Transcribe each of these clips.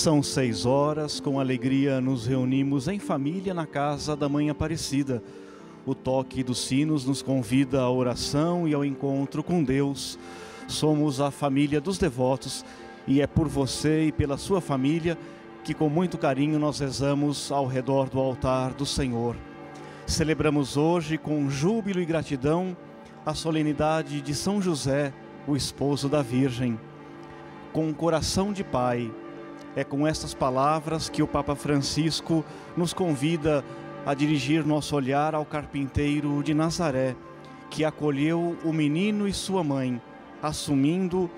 São seis horas, com alegria nos reunimos em família na casa da Mãe Aparecida. O toque dos sinos nos convida à oração e ao encontro com Deus. Somos a família dos devotos e é por você e pela sua família que com muito carinho nós rezamos ao redor do altar do Senhor. Celebramos hoje com júbilo e gratidão a solenidade de São José, o esposo da Virgem. Com um coração de pai, é com estas palavras que o Papa Francisco nos convida a dirigir nosso olhar ao carpinteiro de Nazaré, que acolheu o menino e sua mãe, assumindo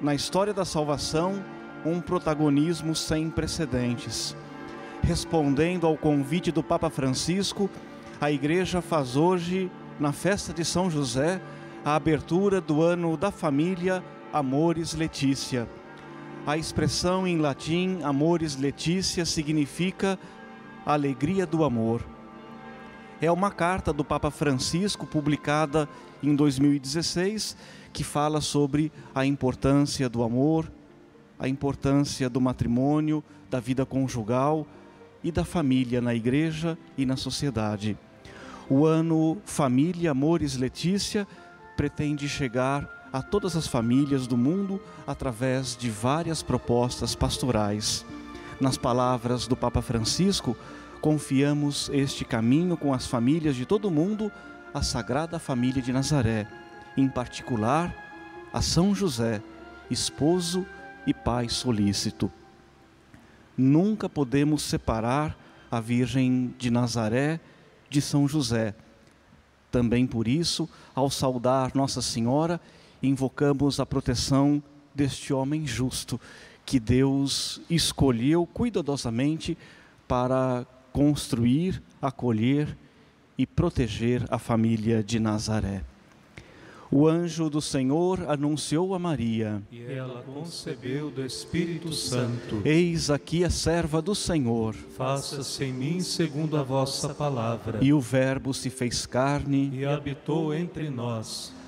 na história da salvação um protagonismo sem precedentes. Respondendo ao convite do Papa Francisco, a Igreja faz hoje, na festa de São José, a abertura do ano da família Amores Letícia a expressão em latim Amoris Leticia significa alegria do amor. É uma carta do Papa Francisco publicada em 2016 que fala sobre a importância do amor, a importância do matrimônio, da vida conjugal e da família na igreja e na sociedade. O ano Família Amores Letícia pretende chegar a todas as famílias do mundo através de várias propostas pastorais. Nas palavras do Papa Francisco, confiamos este caminho com as famílias de todo o mundo à Sagrada Família de Nazaré, em particular a São José, esposo e pai solícito. Nunca podemos separar a Virgem de Nazaré de São José. Também por isso, ao saudar Nossa Senhora, invocamos a proteção deste homem justo que Deus escolheu cuidadosamente para construir, acolher e proteger a família de Nazaré. O anjo do Senhor anunciou a Maria. E ela concebeu do Espírito Santo. Eis aqui a serva do Senhor. Faça-se em mim segundo a vossa palavra. E o Verbo se fez carne e habitou entre nós.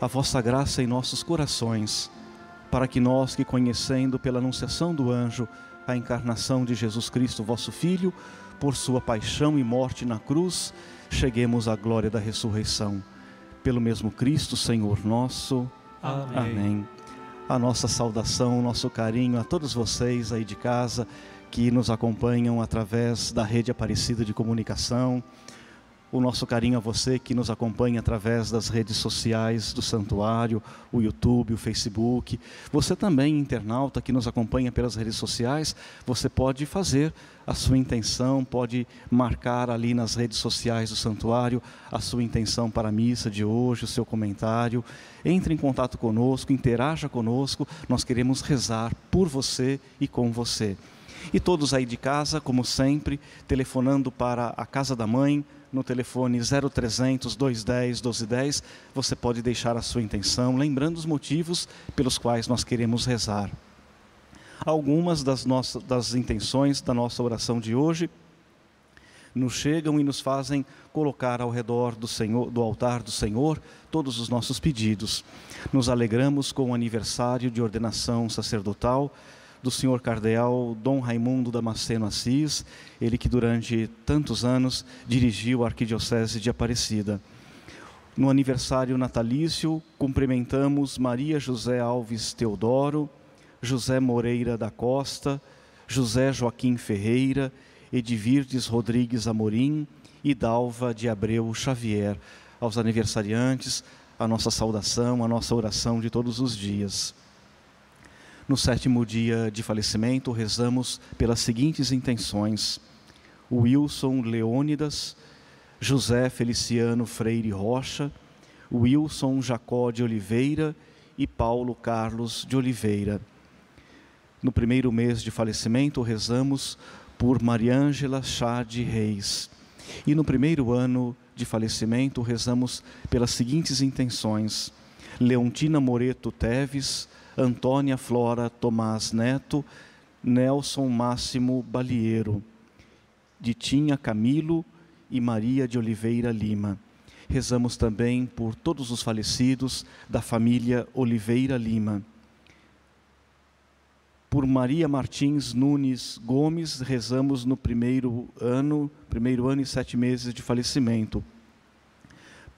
a vossa graça em nossos corações, para que nós que conhecendo pela anunciação do anjo a encarnação de Jesus Cristo, vosso Filho, por sua paixão e morte na cruz, cheguemos à glória da ressurreição. Pelo mesmo Cristo, Senhor nosso. Amém. Amém. A nossa saudação, o nosso carinho a todos vocês aí de casa que nos acompanham através da rede Aparecida de Comunicação o nosso carinho a você que nos acompanha através das redes sociais do Santuário, o YouTube, o Facebook. Você também, internauta que nos acompanha pelas redes sociais, você pode fazer a sua intenção, pode marcar ali nas redes sociais do Santuário a sua intenção para a missa de hoje, o seu comentário. Entre em contato conosco, interaja conosco, nós queremos rezar por você e com você. E todos aí de casa, como sempre, telefonando para a casa da mãe, no telefone 0300 210 1210, você pode deixar a sua intenção, lembrando os motivos pelos quais nós queremos rezar. Algumas das nossas das intenções da nossa oração de hoje nos chegam e nos fazem colocar ao redor do Senhor, do altar do Senhor, todos os nossos pedidos. Nos alegramos com o aniversário de ordenação sacerdotal do senhor cardeal Dom Raimundo Damasceno Assis, ele que durante tantos anos dirigiu a Arquidiocese de Aparecida. No aniversário natalício, cumprimentamos Maria José Alves Teodoro, José Moreira da Costa, José Joaquim Ferreira, Edvirdes Rodrigues Amorim e Dalva de Abreu Xavier. Aos aniversariantes, a nossa saudação, a nossa oração de todos os dias. No sétimo dia de falecimento, rezamos pelas seguintes intenções: Wilson Leônidas, José Feliciano Freire Rocha, Wilson Jacó de Oliveira e Paulo Carlos de Oliveira. No primeiro mês de falecimento, rezamos por Mariângela Chá de Reis. E no primeiro ano de falecimento, rezamos pelas seguintes intenções: Leontina Moreto Teves, Antônia Flora Tomás Neto, Nelson Máximo Balieiro, Ditinha Camilo e Maria de Oliveira Lima. Rezamos também por todos os falecidos da família Oliveira Lima. Por Maria Martins Nunes Gomes, rezamos no primeiro ano, primeiro ano e sete meses de falecimento.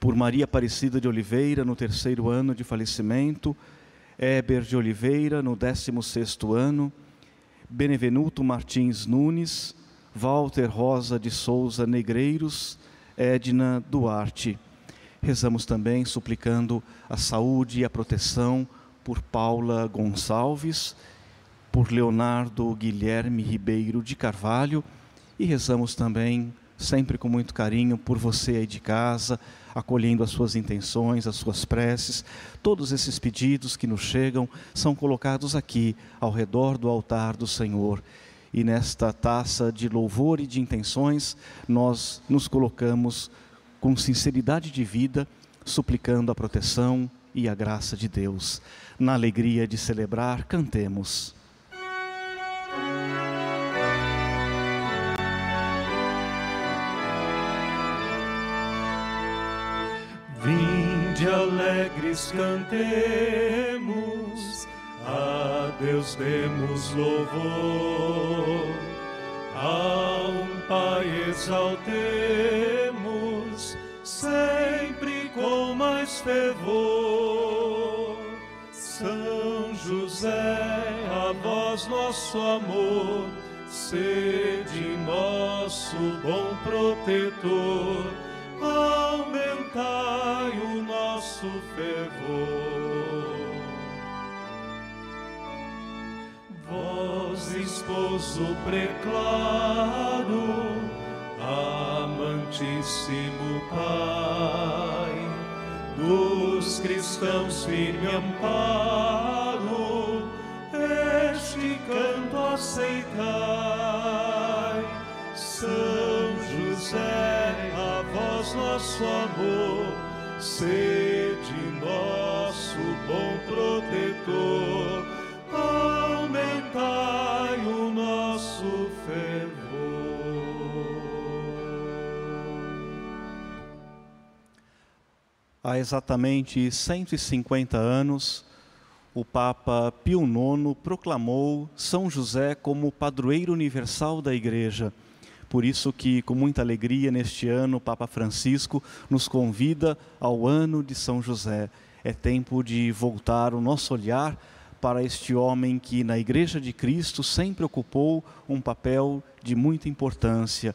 Por Maria Aparecida de Oliveira, no terceiro ano de falecimento. Eber de Oliveira, no décimo sexto ano. Benevenuto Martins Nunes, Walter Rosa de Souza Negreiros, Edna Duarte. Rezamos também suplicando a saúde e a proteção por Paula Gonçalves por Leonardo Guilherme Ribeiro de Carvalho e rezamos também, sempre com muito carinho, por você aí de casa, acolhendo as suas intenções, as suas preces. Todos esses pedidos que nos chegam são colocados aqui, ao redor do altar do Senhor. E nesta taça de louvor e de intenções, nós nos colocamos com sinceridade de vida, suplicando a proteção e a graça de Deus. Na alegria de celebrar, cantemos. Vinde alegres cantemos, a Deus demos louvor, a um Pai exaltemos, sempre com mais fervor. São José, a vós nosso amor, sede nosso bom protetor. Aumentai o nosso fervor. Vós, esposo preclaro, amantíssimo Pai, dos cristãos firme amparo, este canto aceitai, São José vós nosso amor, sede nosso bom protetor, aumentai o nosso fervor. Há exatamente 150 anos, o Papa Pio IX proclamou São José como padroeiro universal da Igreja por isso que, com muita alegria, neste ano, o Papa Francisco nos convida ao ano de São José. É tempo de voltar o nosso olhar para este homem que na Igreja de Cristo sempre ocupou um papel de muita importância,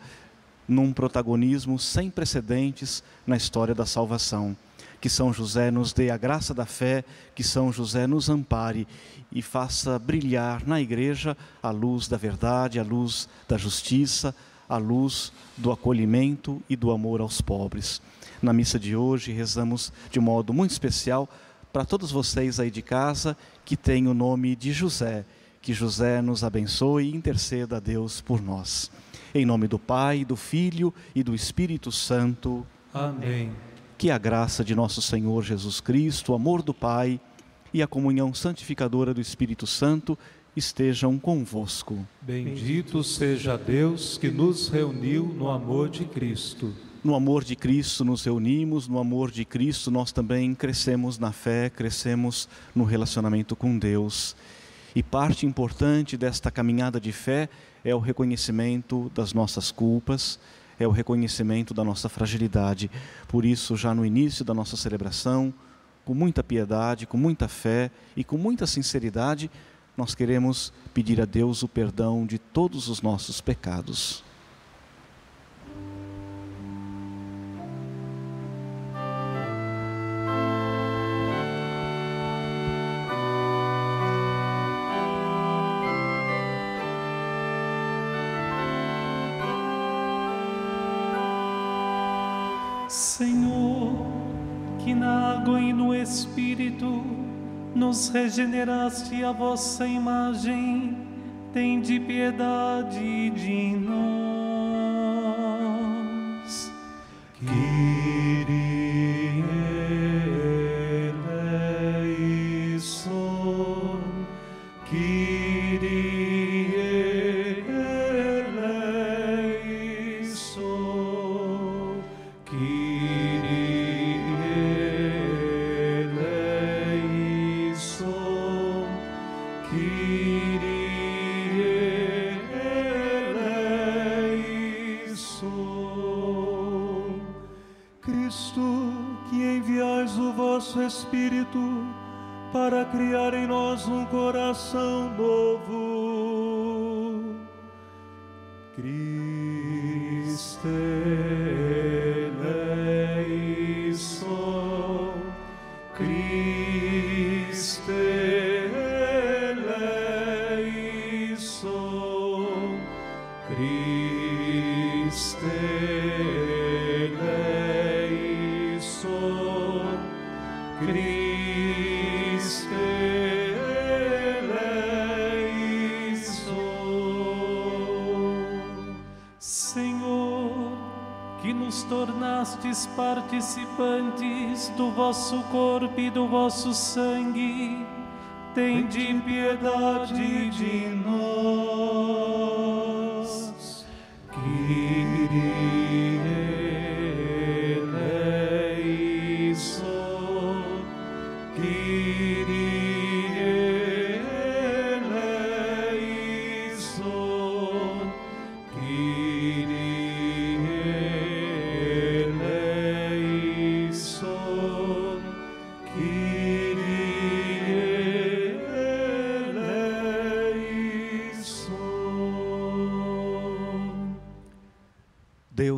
num protagonismo sem precedentes na história da salvação. Que São José nos dê a graça da fé, que São José nos ampare e faça brilhar na Igreja a luz da verdade, a luz da justiça, a luz do acolhimento e do amor aos pobres. Na missa de hoje, rezamos de modo muito especial para todos vocês aí de casa que têm o nome de José. Que José nos abençoe e interceda a Deus por nós. Em nome do Pai, do Filho e do Espírito Santo. Amém. Que a graça de nosso Senhor Jesus Cristo, o amor do Pai e a comunhão santificadora do Espírito Santo estejam convosco. Bendito seja Deus que nos reuniu no amor de Cristo. No amor de Cristo nos reunimos, no amor de Cristo nós também crescemos na fé, crescemos no relacionamento com Deus. E parte importante desta caminhada de fé é o reconhecimento das nossas culpas, é o reconhecimento da nossa fragilidade. Por isso, já no início da nossa celebração, com muita piedade, com muita fé e com muita sinceridade, nós queremos pedir a Deus o perdão de todos os nossos pecados. Regeneraste a vossa imagem, tende piedade de nós. Cristo vosso corpo e do vosso sangue, tende piedade de nós.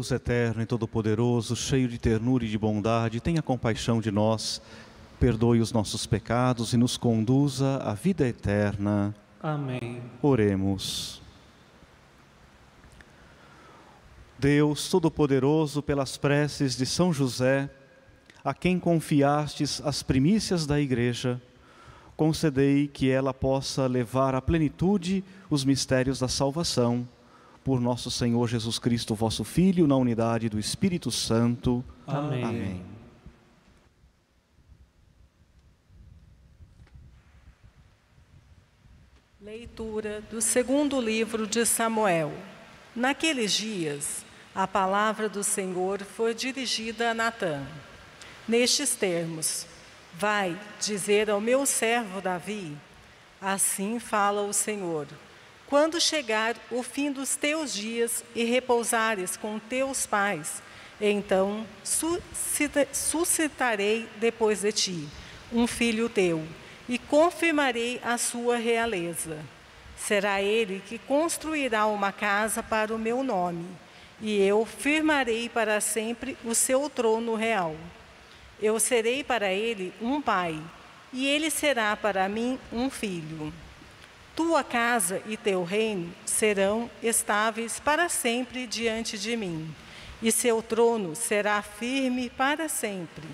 Deus eterno e todo-poderoso, cheio de ternura e de bondade, tenha compaixão de nós, perdoe os nossos pecados e nos conduza à vida eterna. Amém. Oremos. Deus Todo-Poderoso, pelas preces de São José, a quem confiastes as primícias da Igreja, concedei que ela possa levar à plenitude os mistérios da salvação. Por nosso Senhor Jesus Cristo, vosso Filho, na unidade do Espírito Santo. Amém. Amém. Leitura do segundo livro de Samuel. Naqueles dias, a palavra do Senhor foi dirigida a Natã. Nestes termos: Vai dizer ao meu servo Davi: Assim fala o Senhor. Quando chegar o fim dos teus dias e repousares com teus pais, então suscita- suscitarei depois de ti um filho teu e confirmarei a sua realeza. Será ele que construirá uma casa para o meu nome, e eu firmarei para sempre o seu trono real. Eu serei para ele um pai, e ele será para mim um filho. Tua casa e teu reino serão estáveis para sempre diante de mim, e seu trono será firme para sempre.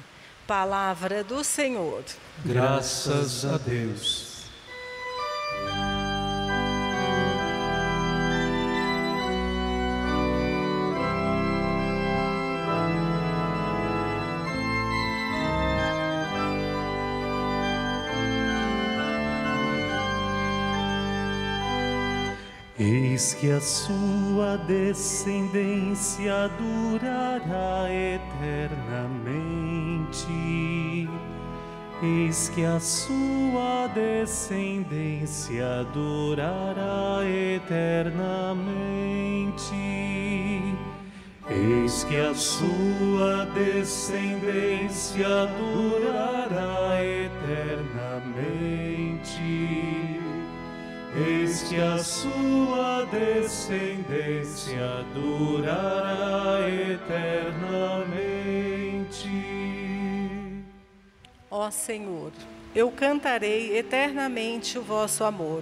Palavra do Senhor. Graças a Deus. Eis que a sua descendência durará eternamente. Eis que a sua descendência durará eternamente. Eis que a sua descendência durará eternamente. Eis que a sua descendência durará eternamente. Ó Senhor, eu cantarei eternamente o vosso amor.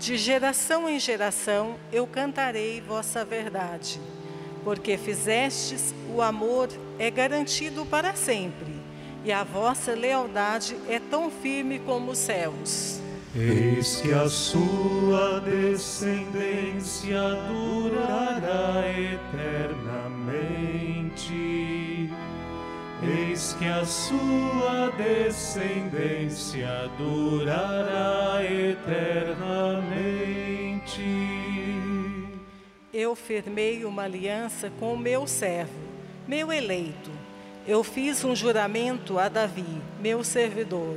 De geração em geração eu cantarei vossa verdade. Porque fizestes o amor é garantido para sempre, e a vossa lealdade é tão firme como os céus. Eis que a sua descendência durará eternamente. Eis que a sua descendência durará eternamente. Eu firmei uma aliança com o meu servo, meu eleito. Eu fiz um juramento a Davi, meu servidor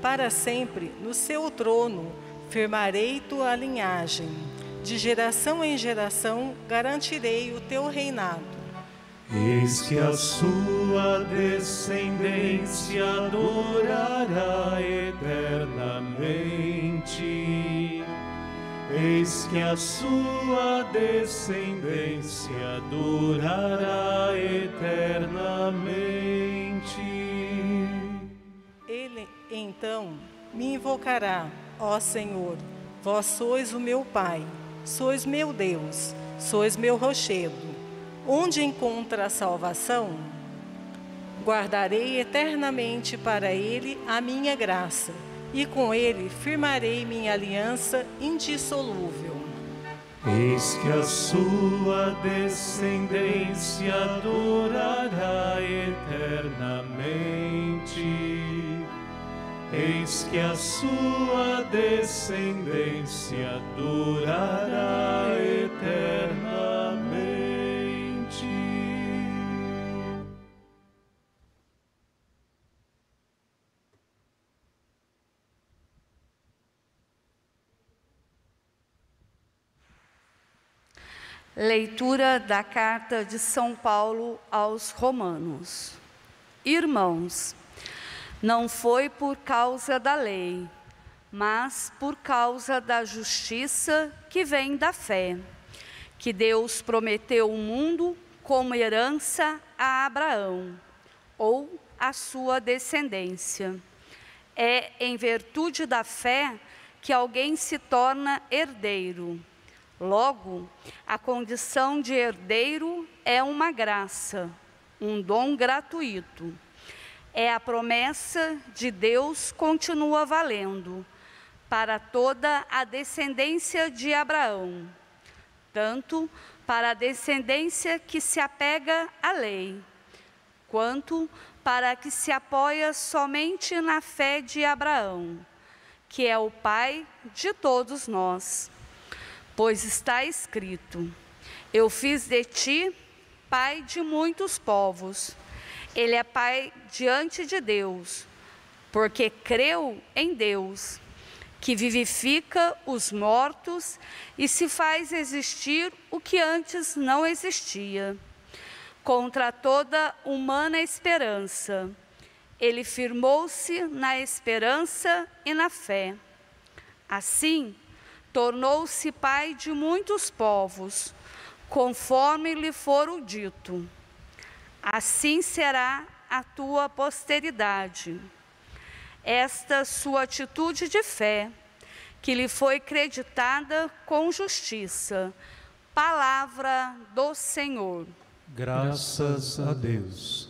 para sempre no seu trono firmarei tua linhagem. De geração em geração garantirei o teu reinado. Eis que a sua descendência durará eternamente. Eis que a sua descendência durará eternamente. Então me invocará, ó Senhor, vós sois o meu Pai, sois meu Deus, sois meu rochedo. Onde encontra a salvação? Guardarei eternamente para ele a minha graça, e com ele firmarei minha aliança indissolúvel. Eis que a sua descendência durará eternamente eis que a sua descendência durará eternamente. Leitura da carta de São Paulo aos Romanos. Irmãos, não foi por causa da lei, mas por causa da justiça que vem da fé, que Deus prometeu o mundo como herança a Abraão, ou a sua descendência. É em virtude da fé que alguém se torna herdeiro. Logo, a condição de herdeiro é uma graça, um dom gratuito é a promessa de Deus continua valendo para toda a descendência de Abraão, tanto para a descendência que se apega à lei, quanto para a que se apoia somente na fé de Abraão, que é o pai de todos nós. Pois está escrito: Eu fiz de ti pai de muitos povos ele é pai diante de Deus, porque creu em Deus, que vivifica os mortos e se faz existir o que antes não existia. Contra toda humana esperança, ele firmou-se na esperança e na fé. Assim, tornou-se pai de muitos povos, conforme lhe for o dito assim será a tua posteridade. Esta sua atitude de fé, que lhe foi creditada com justiça. Palavra do Senhor. Graças a Deus.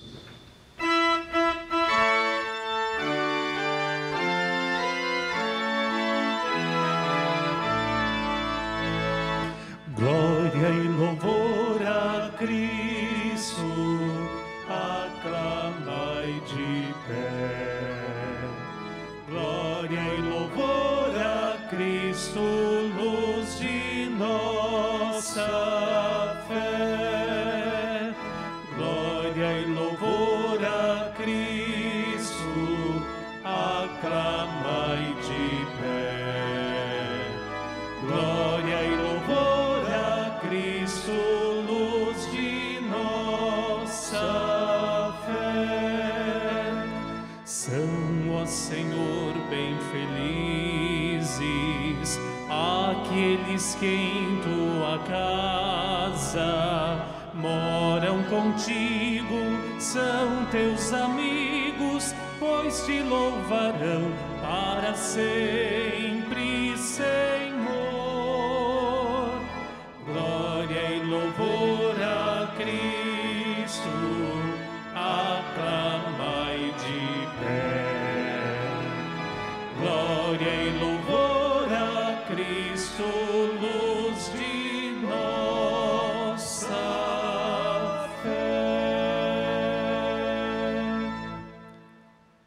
Que em tua casa moram contigo, são teus amigos, pois te louvarão para sempre,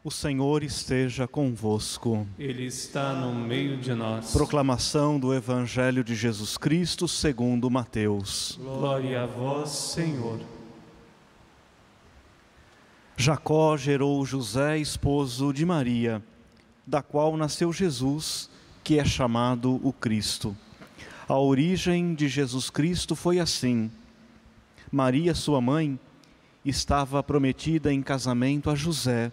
O Senhor esteja convosco. Ele está no meio de nós. Proclamação do Evangelho de Jesus Cristo segundo Mateus. Glória a vós, Senhor. Jacó gerou José, esposo de Maria, da qual nasceu Jesus, que é chamado o Cristo. A origem de Jesus Cristo foi assim: Maria, sua mãe, estava prometida em casamento a José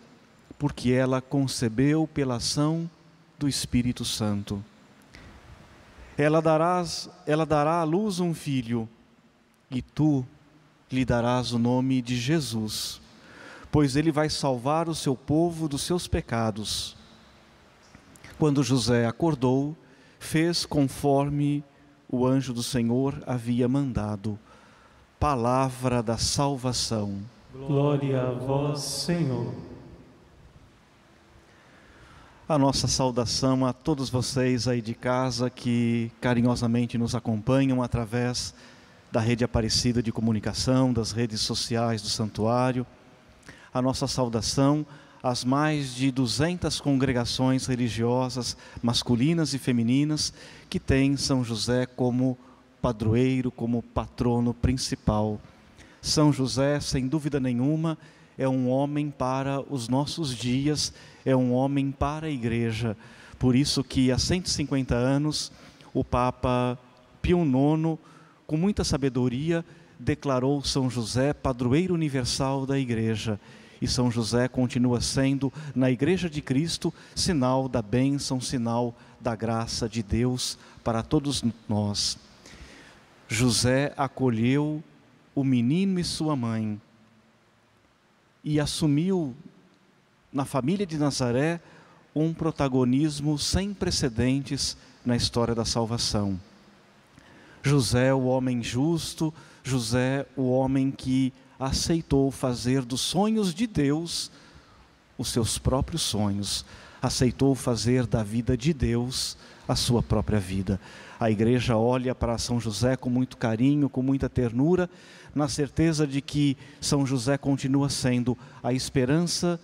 porque ela concebeu pela ação do Espírito Santo. Ela, darás, ela dará à luz um filho, e tu lhe darás o nome de Jesus, pois ele vai salvar o seu povo dos seus pecados. Quando José acordou, fez conforme o anjo do Senhor havia mandado. Palavra da salvação. Glória a vós, Senhor a nossa saudação a todos vocês aí de casa que carinhosamente nos acompanham através da rede Aparecida de Comunicação, das redes sociais do Santuário. A nossa saudação às mais de 200 congregações religiosas masculinas e femininas que têm São José como padroeiro, como patrono principal. São José, sem dúvida nenhuma, é um homem para os nossos dias é um homem para a igreja. Por isso que há 150 anos o Papa Pio IX, com muita sabedoria, declarou São José padroeiro universal da igreja. E São José continua sendo, na Igreja de Cristo, sinal da bênção, sinal da graça de Deus para todos nós. José acolheu o menino e sua mãe e assumiu na família de Nazaré um protagonismo sem precedentes na história da salvação. José, o homem justo, José, o homem que aceitou fazer dos sonhos de Deus os seus próprios sonhos, aceitou fazer da vida de Deus a sua própria vida. A igreja olha para São José com muito carinho, com muita ternura, na certeza de que São José continua sendo a esperança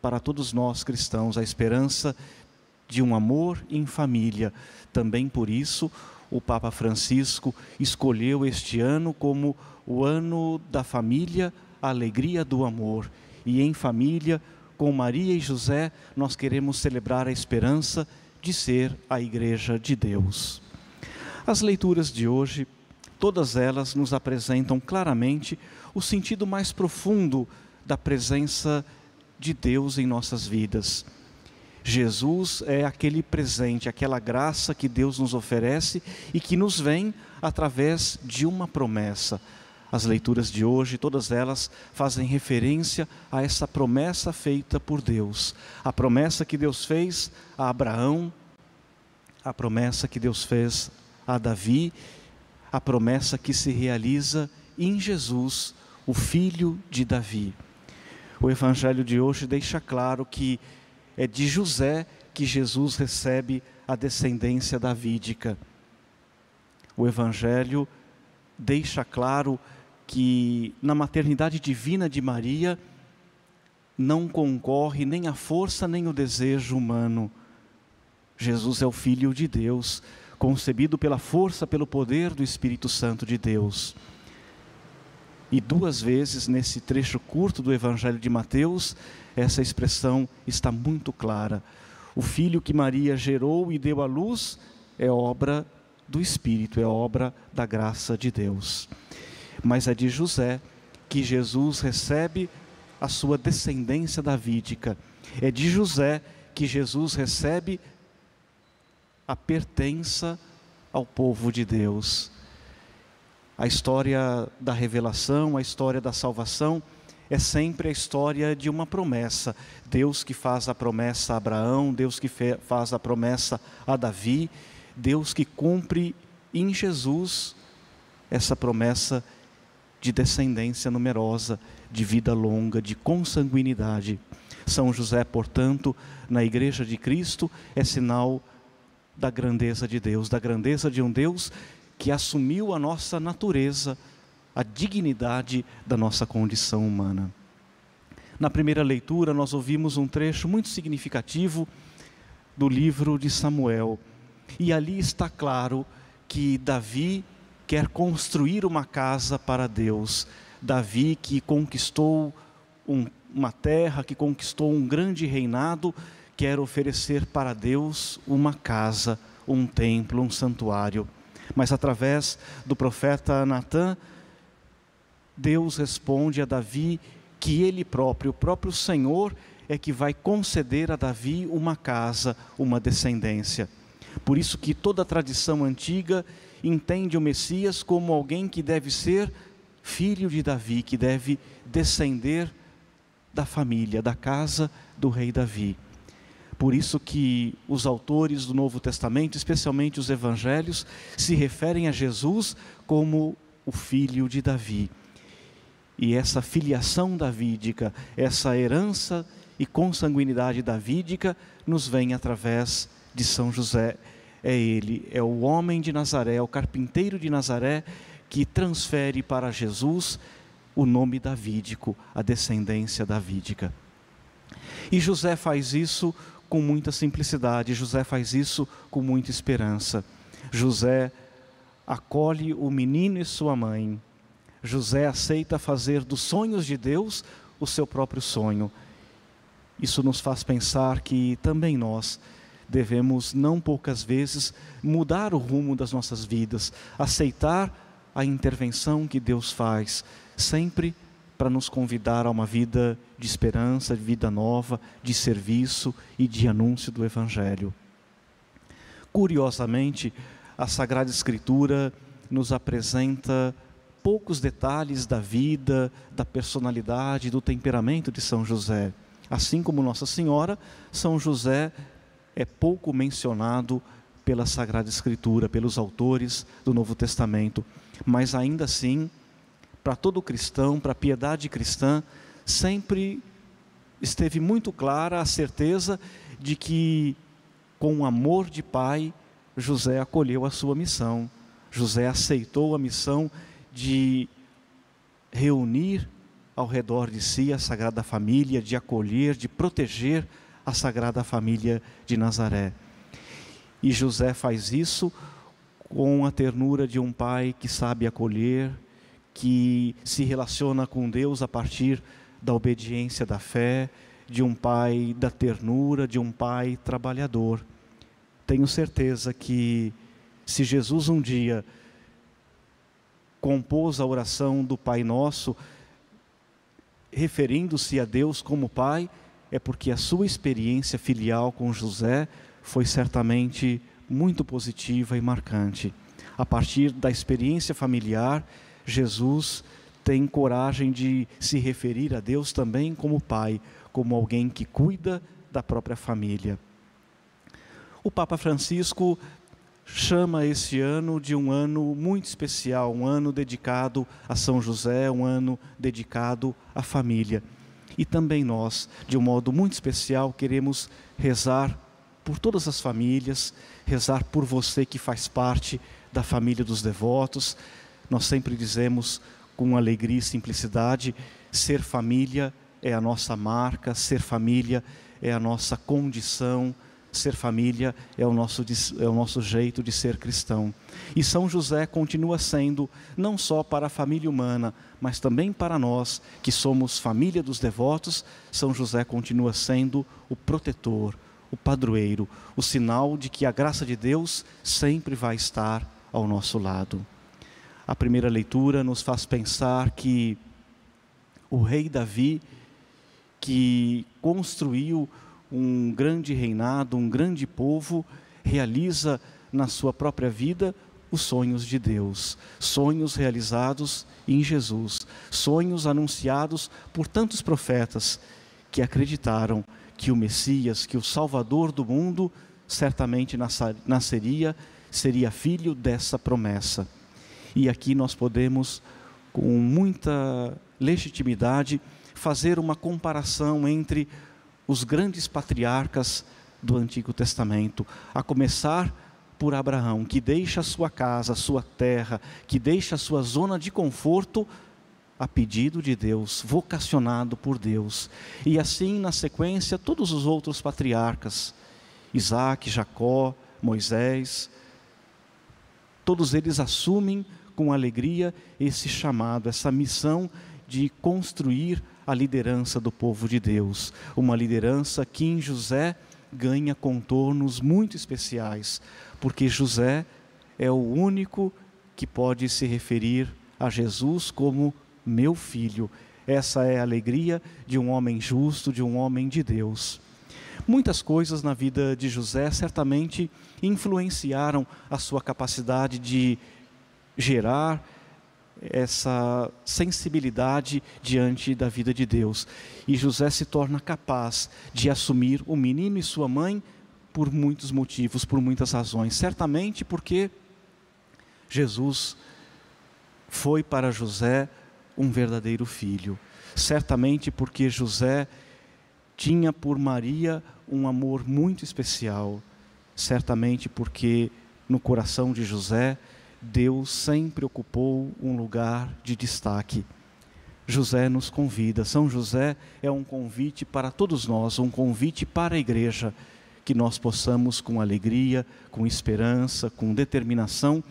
para todos nós cristãos a esperança de um amor em família. Também por isso, o Papa Francisco escolheu este ano como o ano da família, a alegria do amor. E em família, com Maria e José, nós queremos celebrar a esperança de ser a Igreja de Deus. As leituras de hoje, todas elas nos apresentam claramente o sentido mais profundo da presença de Deus em nossas vidas. Jesus é aquele presente, aquela graça que Deus nos oferece e que nos vem através de uma promessa. As leituras de hoje, todas elas fazem referência a essa promessa feita por Deus. A promessa que Deus fez a Abraão, a promessa que Deus fez a Davi, a promessa que se realiza em Jesus, o filho de Davi. O evangelho de hoje deixa claro que é de José que Jesus recebe a descendência davídica. O evangelho deixa claro que na maternidade divina de Maria não concorre nem a força nem o desejo humano. Jesus é o filho de Deus, concebido pela força, pelo poder do Espírito Santo de Deus. E duas vezes nesse trecho curto do Evangelho de Mateus, essa expressão está muito clara. O filho que Maria gerou e deu à luz é obra do Espírito, é obra da graça de Deus. Mas é de José que Jesus recebe a sua descendência davídica. É de José que Jesus recebe a pertença ao povo de Deus. A história da revelação, a história da salvação é sempre a história de uma promessa. Deus que faz a promessa a Abraão, Deus que faz a promessa a Davi, Deus que cumpre em Jesus essa promessa de descendência numerosa, de vida longa, de consanguinidade. São José, portanto, na Igreja de Cristo, é sinal da grandeza de Deus, da grandeza de um Deus que assumiu a nossa natureza, a dignidade da nossa condição humana. Na primeira leitura, nós ouvimos um trecho muito significativo do livro de Samuel. E ali está claro que Davi quer construir uma casa para Deus. Davi, que conquistou um, uma terra, que conquistou um grande reinado, quer oferecer para Deus uma casa, um templo, um santuário. Mas através do profeta Natã, Deus responde a Davi que ele próprio, o próprio Senhor, é que vai conceder a Davi uma casa, uma descendência. Por isso que toda a tradição antiga entende o Messias como alguém que deve ser filho de Davi, que deve descender da família, da casa do rei Davi. Por isso que os autores do Novo Testamento, especialmente os evangelhos, se referem a Jesus como o filho de Davi. E essa filiação davídica, essa herança e consanguinidade davídica nos vem através de São José é ele, é o homem de Nazaré, é o carpinteiro de Nazaré que transfere para Jesus o nome davídico, a descendência davídica. E José faz isso com muita simplicidade, José faz isso com muita esperança. José acolhe o menino e sua mãe. José aceita fazer dos sonhos de Deus o seu próprio sonho. Isso nos faz pensar que também nós devemos, não poucas vezes, mudar o rumo das nossas vidas, aceitar a intervenção que Deus faz, sempre para nos convidar a uma vida de esperança, de vida nova, de serviço e de anúncio do Evangelho. Curiosamente, a Sagrada Escritura nos apresenta poucos detalhes da vida, da personalidade, do temperamento de São José. Assim como Nossa Senhora, São José é pouco mencionado pela Sagrada Escritura, pelos autores do Novo Testamento, mas ainda assim, para todo cristão, para a piedade cristã, sempre esteve muito clara a certeza de que, com o amor de pai, José acolheu a sua missão. José aceitou a missão de reunir ao redor de si a Sagrada Família, de acolher, de proteger a Sagrada Família de Nazaré. E José faz isso com a ternura de um pai que sabe acolher, que se relaciona com Deus a partir da obediência da fé, de um pai da ternura, de um pai trabalhador. Tenho certeza que se Jesus um dia compôs a oração do Pai Nosso, referindo-se a Deus como Pai, é porque a sua experiência filial com José foi certamente muito positiva e marcante. A partir da experiência familiar, Jesus tem coragem de se referir a Deus também como pai, como alguém que cuida da própria família. O Papa Francisco chama esse ano de um ano muito especial, um ano dedicado a São José, um ano dedicado à família. E também nós, de um modo muito especial, queremos rezar por todas as famílias, rezar por você que faz parte da família dos devotos. Nós sempre dizemos com alegria e simplicidade: ser família é a nossa marca, ser família é a nossa condição ser família é o, nosso, é o nosso jeito de ser cristão. E São José continua sendo, não só para a família humana, mas também para nós, que somos família dos devotos, São José continua sendo o protetor, o padroeiro, o sinal de que a graça de Deus sempre vai estar ao nosso lado. A primeira leitura nos faz pensar que o rei Davi, que construiu um grande reinado, um grande povo, realiza na sua própria vida os sonhos de Deus, sonhos realizados em Jesus, sonhos anunciados por tantos profetas que acreditaram que o Messias, que o Salvador do mundo, certamente nasceria, seria filho dessa promessa. E aqui nós podemos, com muita legitimidade, fazer uma comparação entre os grandes patriarcas do Antigo Testamento, a começar por Abraão, que deixa sua casa, sua terra, que deixa sua zona de conforto a pedido de Deus, vocacionado por Deus. E assim, na sequência, todos os outros patriarcas, Isaac, Jacó, Moisés, todos eles assumem com alegria esse chamado, essa missão de construir a liderança do povo de Deus. Uma liderança que em José ganha contornos muito especiais, porque José é o único que pode se referir a Jesus como meu filho. Essa é a alegria de um homem justo, de um homem de Deus. Muitas coisas na vida de José certamente influenciaram a sua capacidade de gerar essa sensibilidade diante da vida de Deus. E José se torna capaz de assumir o menino e sua mãe por muitos motivos, por muitas razões. Certamente porque Jesus foi para José um verdadeiro filho. Certamente porque José tinha por Maria um amor muito especial. Certamente porque no coração de José Deus sempre ocupou um lugar de destaque. José nos convida, São José é um convite para todos nós, um convite para a igreja, que nós possamos com alegria, com esperança, com determinação,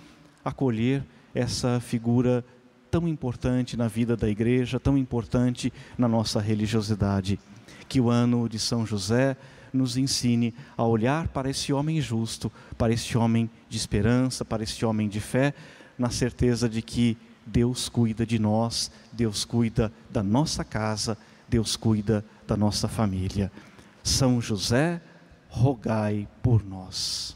acolher essa figura tão importante na vida da igreja, tão importante na nossa religiosidade. Que o ano de São José nos ensine a olhar para esse homem justo, para esse homem de esperança, para esse homem de fé, na certeza de que Deus cuida de nós, Deus cuida da nossa casa, Deus cuida da nossa família. São José, rogai por nós.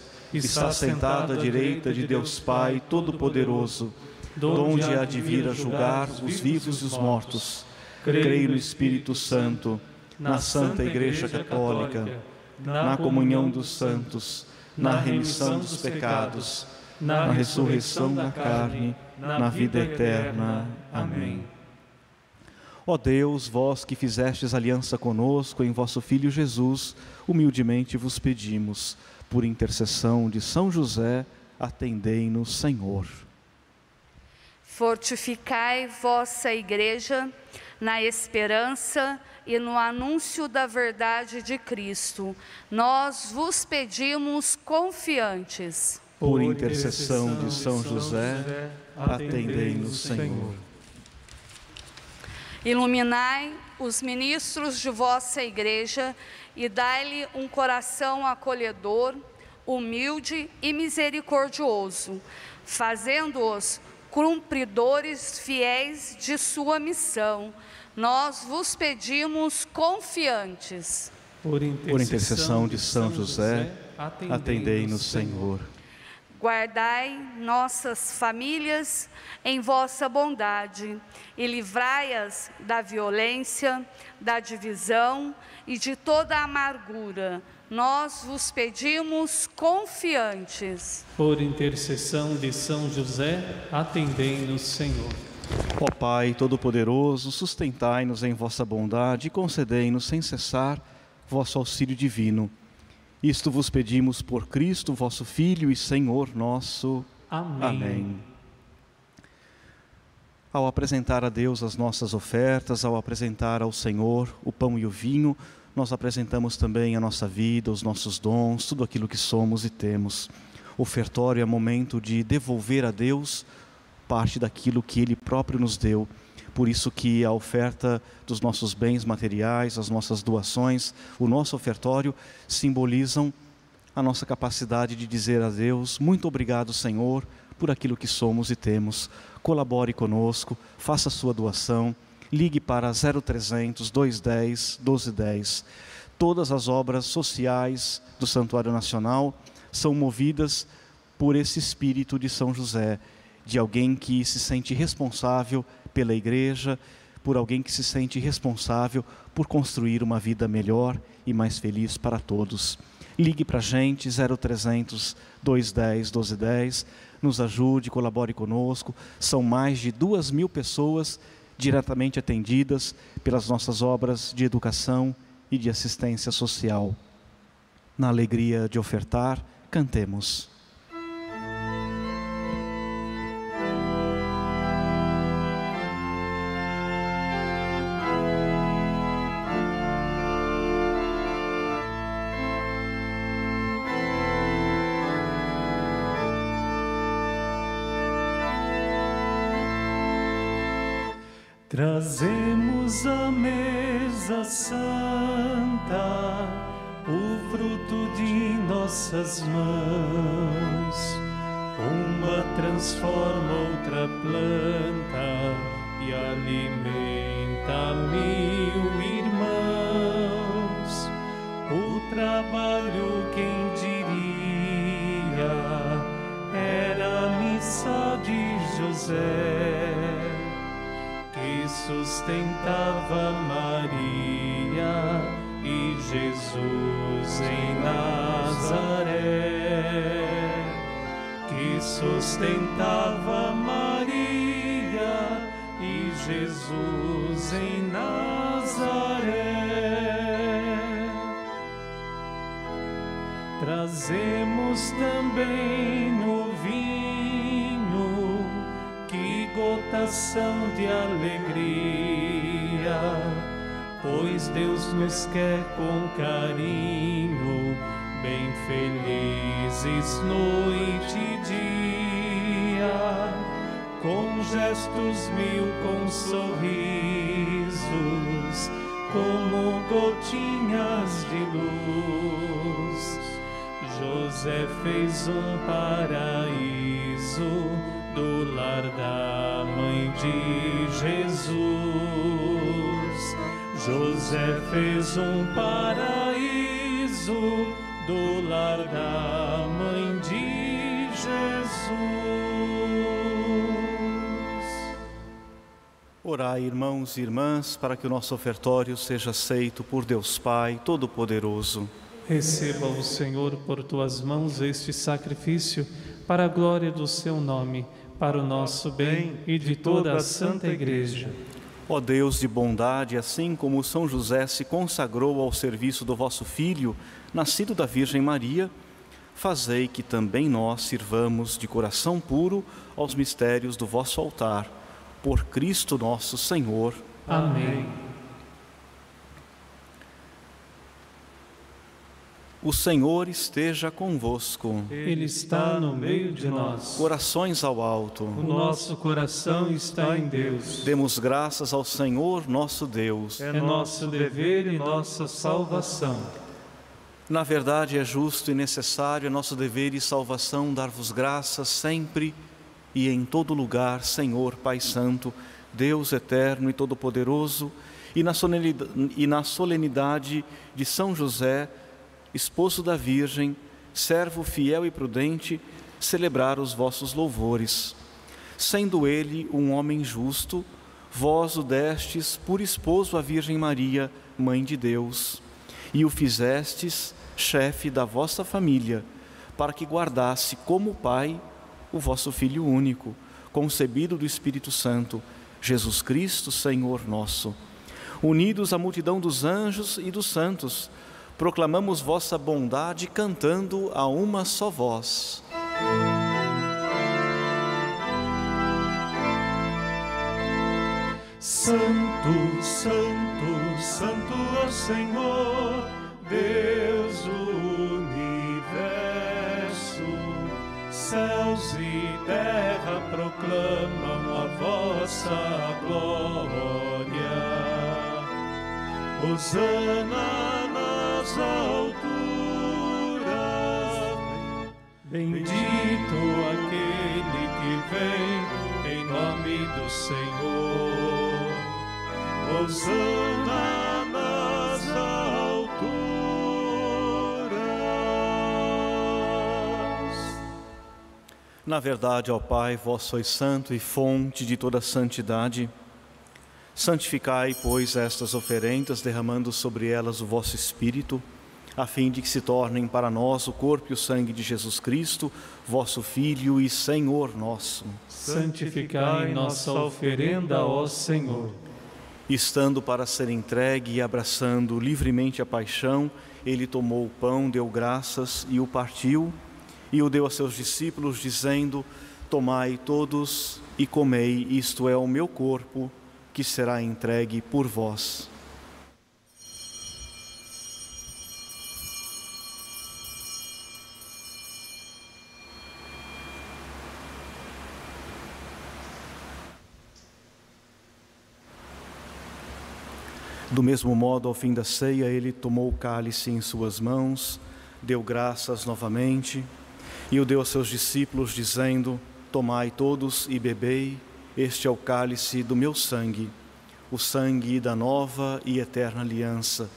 está sentado à direita de Deus Pai Todo-Poderoso, donde há de vir a julgar os vivos e os mortos. Creio no Espírito Santo, na Santa Igreja Católica, na comunhão dos santos, na remissão dos pecados, na ressurreição da carne, na vida eterna. Amém. Ó Deus, vós que fizestes aliança conosco em vosso Filho Jesus, humildemente vos pedimos por intercessão de São José, atendei-nos, Senhor. Fortificai vossa igreja na esperança e no anúncio da verdade de Cristo. Nós vos pedimos confiantes. Por intercessão de São José, atendei-nos, Senhor. Iluminai os ministros de vossa igreja e dai-lhe um coração acolhedor, humilde e misericordioso, fazendo-os cumpridores fiéis de sua missão. Nós vos pedimos confiantes. Por intercessão, Por intercessão de São José, atendei-nos, Senhor. Guardai nossas famílias em vossa bondade e livrai-as da violência, da divisão e de toda amargura. Nós vos pedimos confiantes. Por intercessão de São José, atendei-nos, Senhor. Ó Pai Todo-Poderoso, sustentai-nos em vossa bondade e concedei-nos sem cessar vosso auxílio divino isto vos pedimos por Cristo, vosso Filho e Senhor nosso. Amém. Amém. Ao apresentar a Deus as nossas ofertas, ao apresentar ao Senhor o pão e o vinho, nós apresentamos também a nossa vida, os nossos dons, tudo aquilo que somos e temos. Ofertório é momento de devolver a Deus parte daquilo que Ele próprio nos deu. Por isso que a oferta dos nossos bens materiais, as nossas doações, o nosso ofertório simbolizam a nossa capacidade de dizer a Deus: muito obrigado, Senhor, por aquilo que somos e temos. Colabore conosco, faça sua doação, ligue para 0300 210 1210. Todas as obras sociais do Santuário Nacional são movidas por esse espírito de São José, de alguém que se sente responsável pela igreja, por alguém que se sente responsável por construir uma vida melhor e mais feliz para todos. Ligue para a gente, 0300 210 1210, nos ajude, colabore conosco. São mais de duas mil pessoas diretamente atendidas pelas nossas obras de educação e de assistência social. Na alegria de ofertar, cantemos. Trazemos a mesa santa, o fruto de nossas mãos. Uma transforma outra planta e alimenta mil irmãos. O trabalho, quem diria, era a missa de José sustentava Maria e Jesus em Nazaré, que sustentava Maria e Jesus em Nazaré. Trazemos também no vinho que gotação de alegria, pois Deus nos quer com carinho, bem felizes noite e dia, com gestos mil, com sorrisos, como gotinhas de luz. José fez um paraíso do lar da mãe de Jesus. José fez um paraíso do lar da mãe de Jesus. Orai, irmãos e irmãs, para que o nosso ofertório seja aceito por Deus Pai Todo-Poderoso. Receba o Senhor por tuas mãos este sacrifício, para a glória do seu nome, para o nosso bem e de toda a Santa Igreja. Ó Deus de bondade, assim como São José se consagrou ao serviço do vosso Filho, nascido da Virgem Maria, fazei que também nós sirvamos de coração puro aos mistérios do vosso altar. Por Cristo nosso Senhor. Amém. O Senhor esteja convosco. Ele está no meio de nós. Corações ao alto. O nosso coração está em Deus. Demos graças ao Senhor nosso Deus. É nosso dever e nossa salvação. Na verdade, é justo e necessário, é nosso dever e salvação dar-vos graças sempre e em todo lugar, Senhor Pai Santo, Deus eterno e todo-poderoso, e na solenidade, e na solenidade de São José, esposo da Virgem, servo fiel e prudente, celebrar os vossos louvores. Sendo ele um homem justo, vós o destes por esposo à Virgem Maria, Mãe de Deus, e o fizestes chefe da vossa família, para que guardasse como Pai o vosso Filho único, concebido do Espírito Santo, Jesus Cristo, Senhor nosso. Unidos à multidão dos anjos e dos santos, proclamamos vossa bondade cantando a uma só voz. Santo, Santo, Santo é o Senhor, Deus do universo. Céus e terra proclamam a vossa glória. Hosana nas alturas. Bendito aquele que vem em nome do Senhor. Hosana nas alturas. Na verdade, ó Pai, vós sois santo e fonte de toda santidade. Santificai, pois, estas oferendas, derramando sobre elas o vosso Espírito, a fim de que se tornem para nós o corpo e o sangue de Jesus Cristo, vosso Filho e Senhor nosso. Santificai nossa oferenda, ó Senhor. Estando para ser entregue e abraçando livremente a paixão, ele tomou o pão, deu graças e o partiu, e o deu a seus discípulos, dizendo: Tomai todos e comei, isto é o meu corpo, que será entregue por vós. Do mesmo modo, ao fim da ceia, ele tomou o cálice em suas mãos, deu graças novamente e o deu a seus discípulos, dizendo: Tomai todos e bebei, este é o cálice do meu sangue, o sangue da nova e eterna aliança,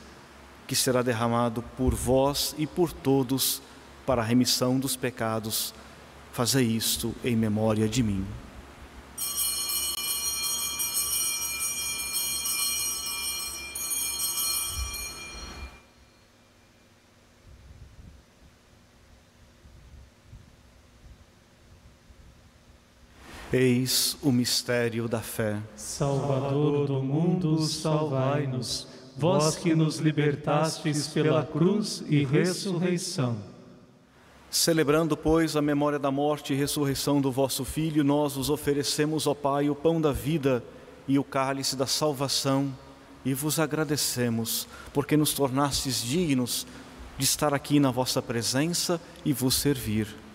que será derramado por vós e por todos para a remissão dos pecados. Fazei isto em memória de mim. Eis o mistério da fé. Salvador do mundo, salvai-nos, vós que nos libertastes pela cruz e ressurreição. Celebrando, pois, a memória da morte e ressurreição do vosso Filho, nós vos oferecemos, ó Pai, o pão da vida e o cálice da salvação, e vos agradecemos, porque nos tornastes dignos de estar aqui na vossa presença e vos servir.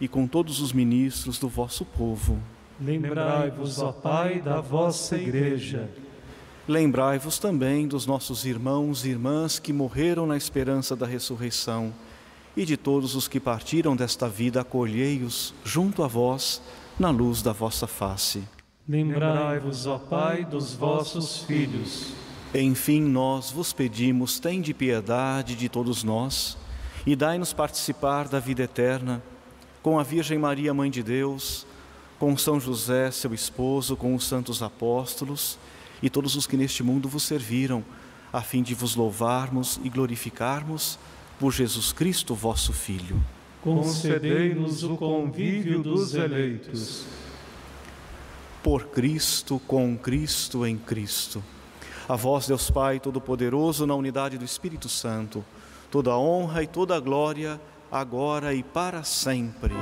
e com todos os ministros do vosso povo. Lembrai-vos, ó Pai, da vossa Igreja. Lembrai-vos também dos nossos irmãos e irmãs que morreram na esperança da ressurreição e de todos os que partiram desta vida, acolhei-os junto a vós na luz da vossa face. Lembrai-vos, ó Pai, dos vossos filhos. Enfim, nós vos pedimos, tende piedade de todos nós e dai-nos participar da vida eterna com a Virgem Maria, Mãe de Deus, com São José, seu esposo, com os santos apóstolos e todos os que neste mundo vos serviram, a fim de vos louvarmos e glorificarmos por Jesus Cristo, vosso Filho. Concedei-nos o convívio dos eleitos. Por Cristo, com Cristo, em Cristo. A vós, Deus Pai Todo-Poderoso, na unidade do Espírito Santo, toda a honra e toda a glória, agora e para sempre.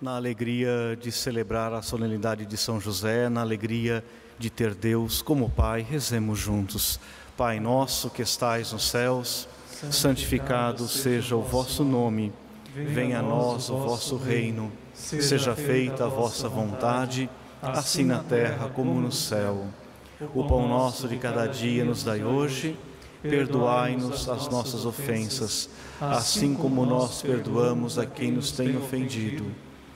Na alegria de celebrar a solenidade de São José, na alegria de ter Deus como Pai, rezemos juntos. Pai nosso que estais nos céus, santificado seja o vosso nome. Venha a nós o vosso reino. Seja feita a vossa vontade, assim na terra como no céu. O pão nosso de cada dia nos dai hoje. perdoai-nos as nossas ofensas, assim como nós perdoamos a quem nos tem ofendido.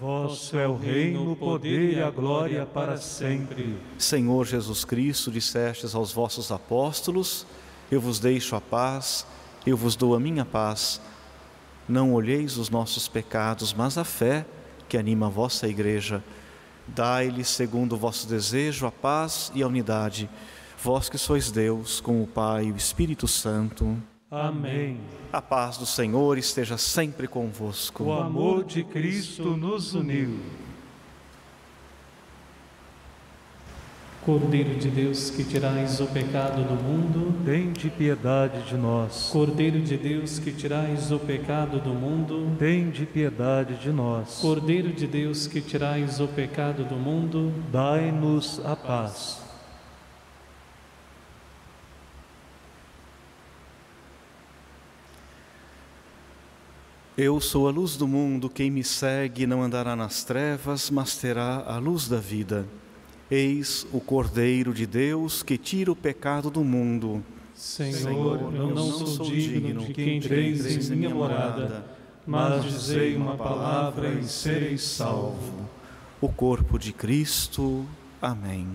Vosso é o reino, o poder e a glória para sempre. Senhor Jesus Cristo, dissestes aos vossos apóstolos: Eu vos deixo a paz, eu vos dou a minha paz. Não olheis os nossos pecados, mas a fé que anima a vossa igreja. Dai-lhe, segundo o vosso desejo, a paz e a unidade. Vós que sois Deus, com o Pai e o Espírito Santo. Amém. A paz do Senhor esteja sempre convosco. O amor de Cristo nos uniu. Cordeiro de Deus que tirais o pecado do mundo, Tende piedade de nós. Cordeiro de Deus que tirais o pecado do mundo, Tende piedade de nós. Cordeiro de Deus que tirais o pecado do mundo, Dai-nos a paz. Eu sou a luz do mundo, quem me segue não andará nas trevas, mas terá a luz da vida. Eis o Cordeiro de Deus que tira o pecado do mundo. Senhor, eu não sou digno de que entreis em minha morada, mas dizei uma palavra e serei salvo. O corpo de Cristo. Amém.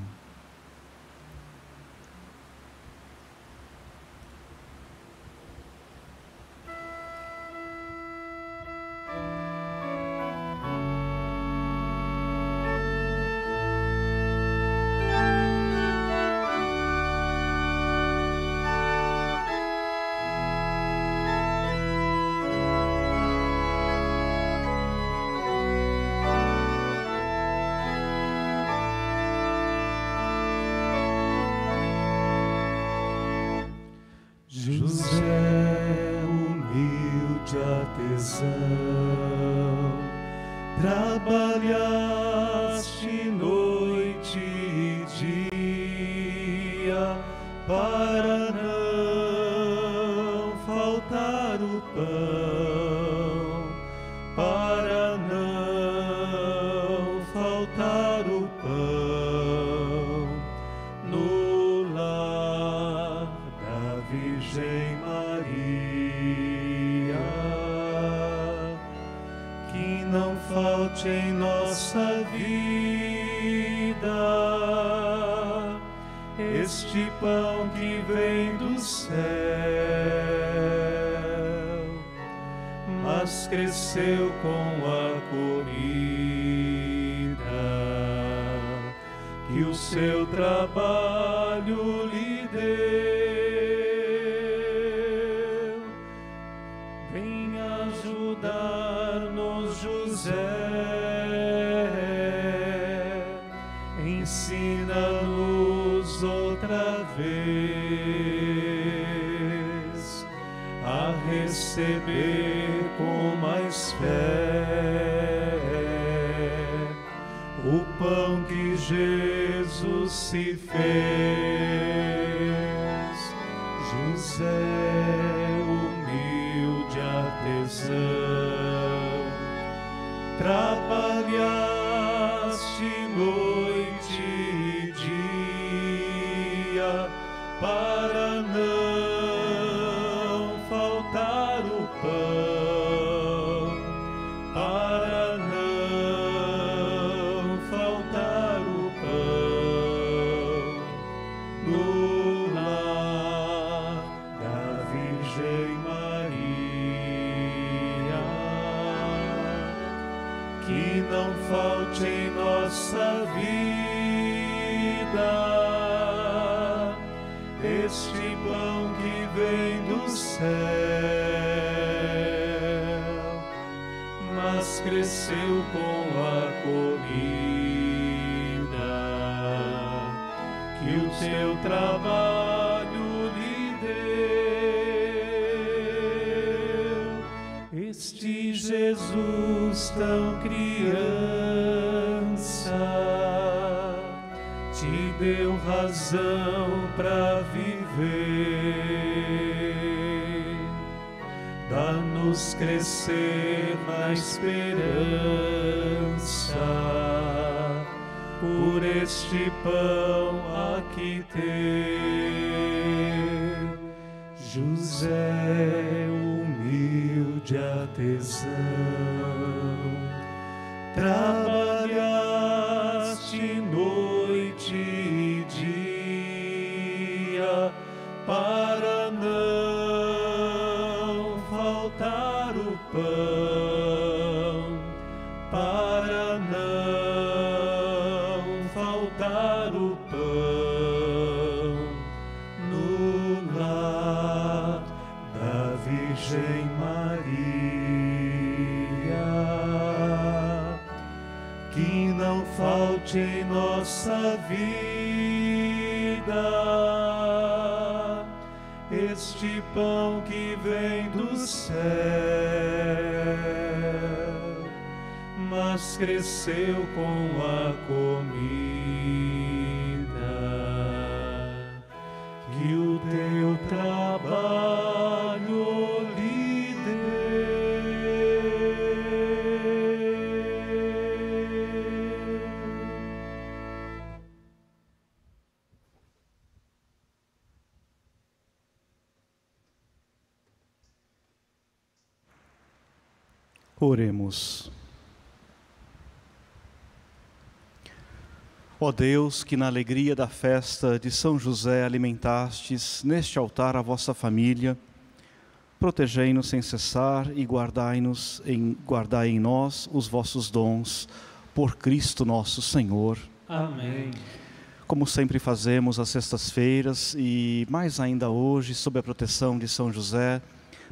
Que o seu trabalho lhe deu. Vem ajudar-nos, José, ensina-nos outra vez a receber com mais fé o pão que Jesus se fez. José, humilde artesão, Dá-nos crescer na esperança por este pão aqui ter. José, humilde artesão, trabalhaste pão que vem do céu, mas cresceu com a comida Oremos. Ó Deus, que na alegria da festa de São José alimentastes neste altar a vossa família, protegei-nos sem cessar e guardai-nos em guardai em nós os vossos dons por Cristo nosso Senhor. Amém. Como sempre fazemos às sextas-feiras e mais ainda hoje, sob a proteção de São José,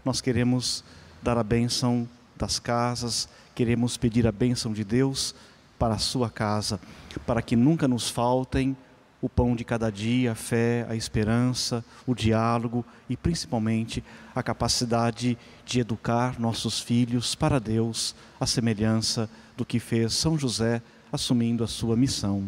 nós queremos dar a bênção das casas, queremos pedir a bênção de Deus para a sua casa, para que nunca nos faltem o pão de cada dia, a fé, a esperança, o diálogo e principalmente a capacidade de educar nossos filhos para Deus, a semelhança do que fez São José assumindo a sua missão.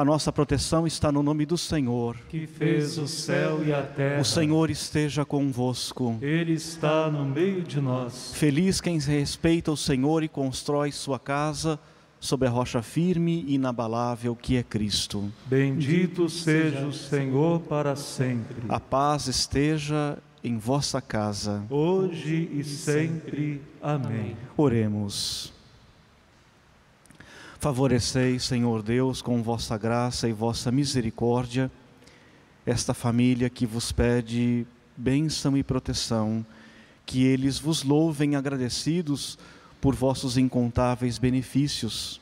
A nossa proteção está no nome do Senhor. que fez o céu e a terra. O Senhor esteja convosco. Ele está no meio de nós. Feliz quem respeita o Senhor e constrói sua casa sobre a rocha firme e inabalável que é Cristo. Bendito seja o Senhor para sempre. A paz esteja em vossa casa. Hoje e sempre. Amém. Oremos. Favoreceis, Senhor Deus, com vossa graça e vossa misericórdia, esta família que vos pede bênção e proteção, que eles vos louvem agradecidos por vossos incontáveis benefícios,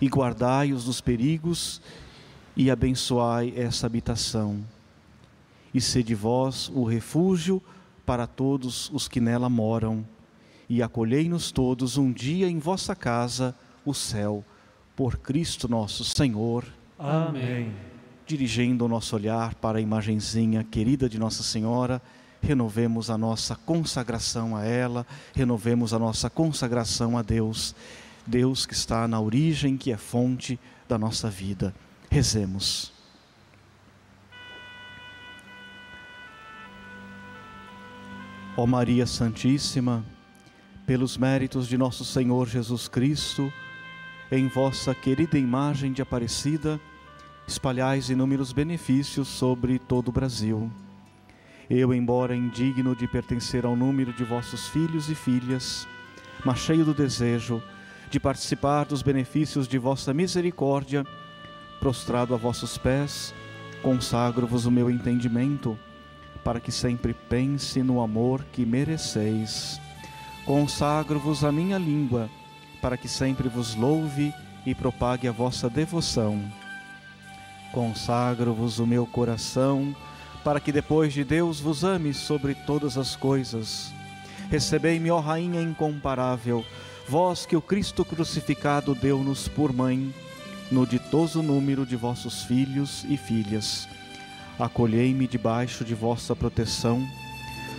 e guardai-os dos perigos e abençoai essa habitação. E sede vós o refúgio para todos os que nela moram, e acolhei-nos todos um dia em vossa casa, o céu, por Cristo nosso Senhor. Amém. Dirigindo o nosso olhar para a imagenzinha querida de Nossa Senhora, renovemos a nossa consagração a ela, renovemos a nossa consagração a Deus, Deus que está na origem, que é fonte da nossa vida. Rezemos. Ó Maria Santíssima, pelos méritos de nosso Senhor Jesus Cristo, em vossa querida imagem de Aparecida, espalhais inúmeros benefícios sobre todo o Brasil. Eu, embora indigno de pertencer ao número de vossos filhos e filhas, mas cheio do desejo de participar dos benefícios de vossa misericórdia, prostrado a vossos pés, consagro-vos o meu entendimento, para que sempre pense no amor que mereceis. Consagro-vos a minha língua, para que sempre vos louve e propague a vossa devoção. Consagro-vos o meu coração, para que depois de Deus vos ame sobre todas as coisas. Recebei-me, ó Rainha incomparável, vós que o Cristo crucificado deu-nos por mãe, no ditoso número de vossos filhos e filhas. Acolhei-me debaixo de vossa proteção,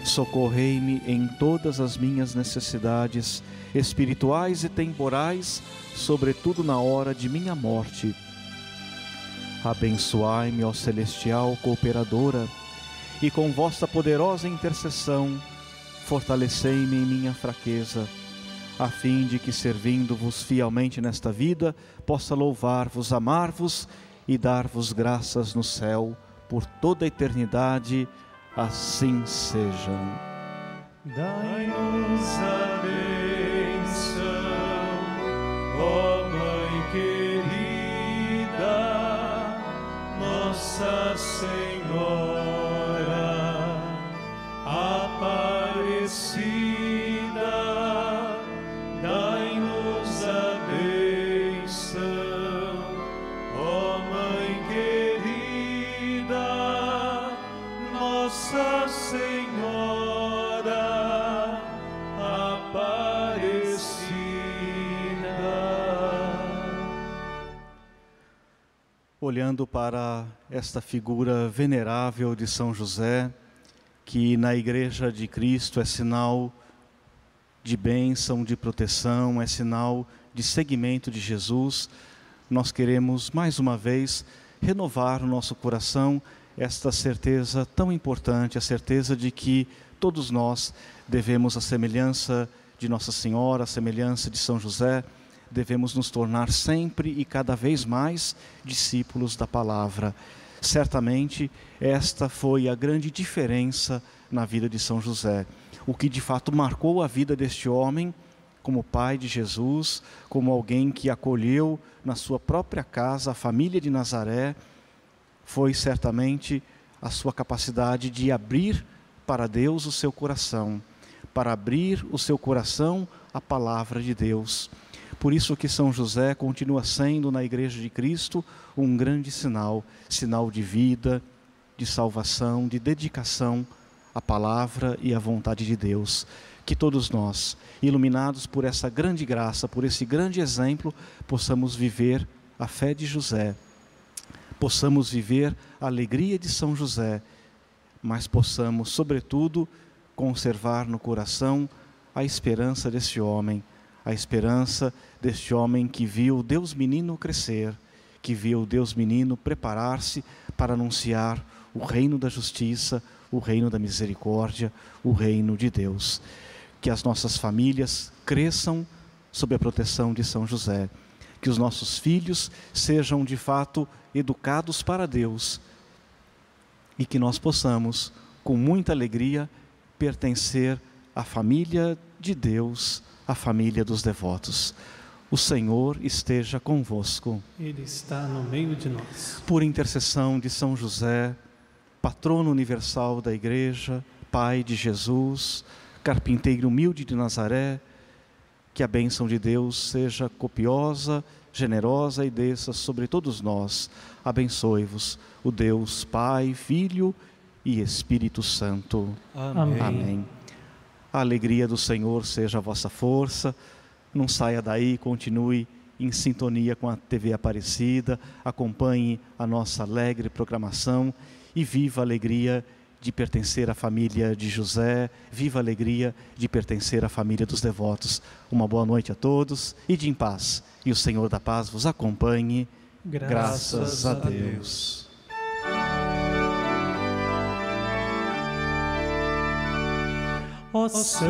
socorrei-me em todas as minhas necessidades espirituais e temporais, sobretudo na hora de minha morte. Abençoai-me, ó celestial cooperadora, e com vossa poderosa intercessão, fortalecei-me em minha fraqueza, a fim de que, servindo-vos fielmente nesta vida, possa louvar-vos, amar-vos e dar-vos graças no céu por toda a eternidade. Assim sejam. Dai-nos a bênção, ó Mãe querida, Nossa Senhora Olhando para esta figura venerável de São José, que na Igreja de Cristo é sinal de bênção, de proteção, é sinal de seguimento de Jesus, nós queremos mais uma vez renovar no nosso coração esta certeza tão importante, a certeza de que todos nós devemos a semelhança de Nossa Senhora, a semelhança de São José, devemos nos tornar sempre e cada vez mais discípulos da palavra. Certamente esta foi a grande diferença na vida de São José. O que de fato marcou a vida deste homem como pai de Jesus, como alguém que acolheu na sua própria casa a família de Nazaré, foi certamente a sua capacidade de abrir para Deus o seu coração, para abrir o seu coração à palavra de Deus. Por isso que São José continua sendo na igreja de Cristo um grande sinal, sinal de vida, de salvação, de dedicação à palavra e à vontade de Deus. Que todos nós, iluminados por essa grande graça, por esse grande exemplo, possamos viver a fé de José, possamos viver a alegria de São José, mas possamos, sobretudo, conservar no coração a esperança deste homem, a esperança deste homem que viu Deus menino crescer, que viu Deus menino preparar-se para anunciar o reino da justiça, o reino da misericórdia, o reino de Deus. Que as nossas famílias cresçam sob a proteção de São José, que os nossos filhos sejam de fato educados para Deus e que nós possamos, com muita alegria, pertencer à família de Deus, à família dos devotos. O Senhor esteja convosco. Ele está no meio de nós. Por intercessão de São José, patrono universal da Igreja, Pai de Jesus, carpinteiro humilde de Nazaré, que a bênção de Deus seja copiosa, generosa e desça sobre todos nós. Abençoe-vos o Deus Pai, Filho e Espírito Santo. Amém. Amém. A alegria do Senhor seja a vossa força. Não saia daí, continue em sintonia com a TV Aparecida, acompanhe a nossa alegre programação e viva a alegria de pertencer à família de José, viva a alegria de pertencer à família dos devotos. Uma boa noite a todos e de em paz. E o Senhor da paz vos acompanhe. Graças, a Deus. Ó São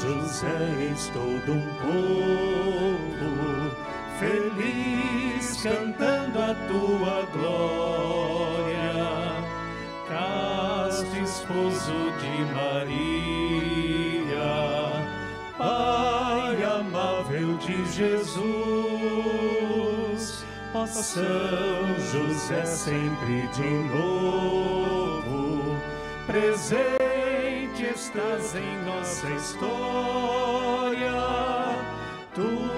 José, és todo um povo feliz cantando a tua glória. Casto esposo de Maria, Pai amável de Jesus. Ó São José, sempre de novo, presente estás em nossa história. Tu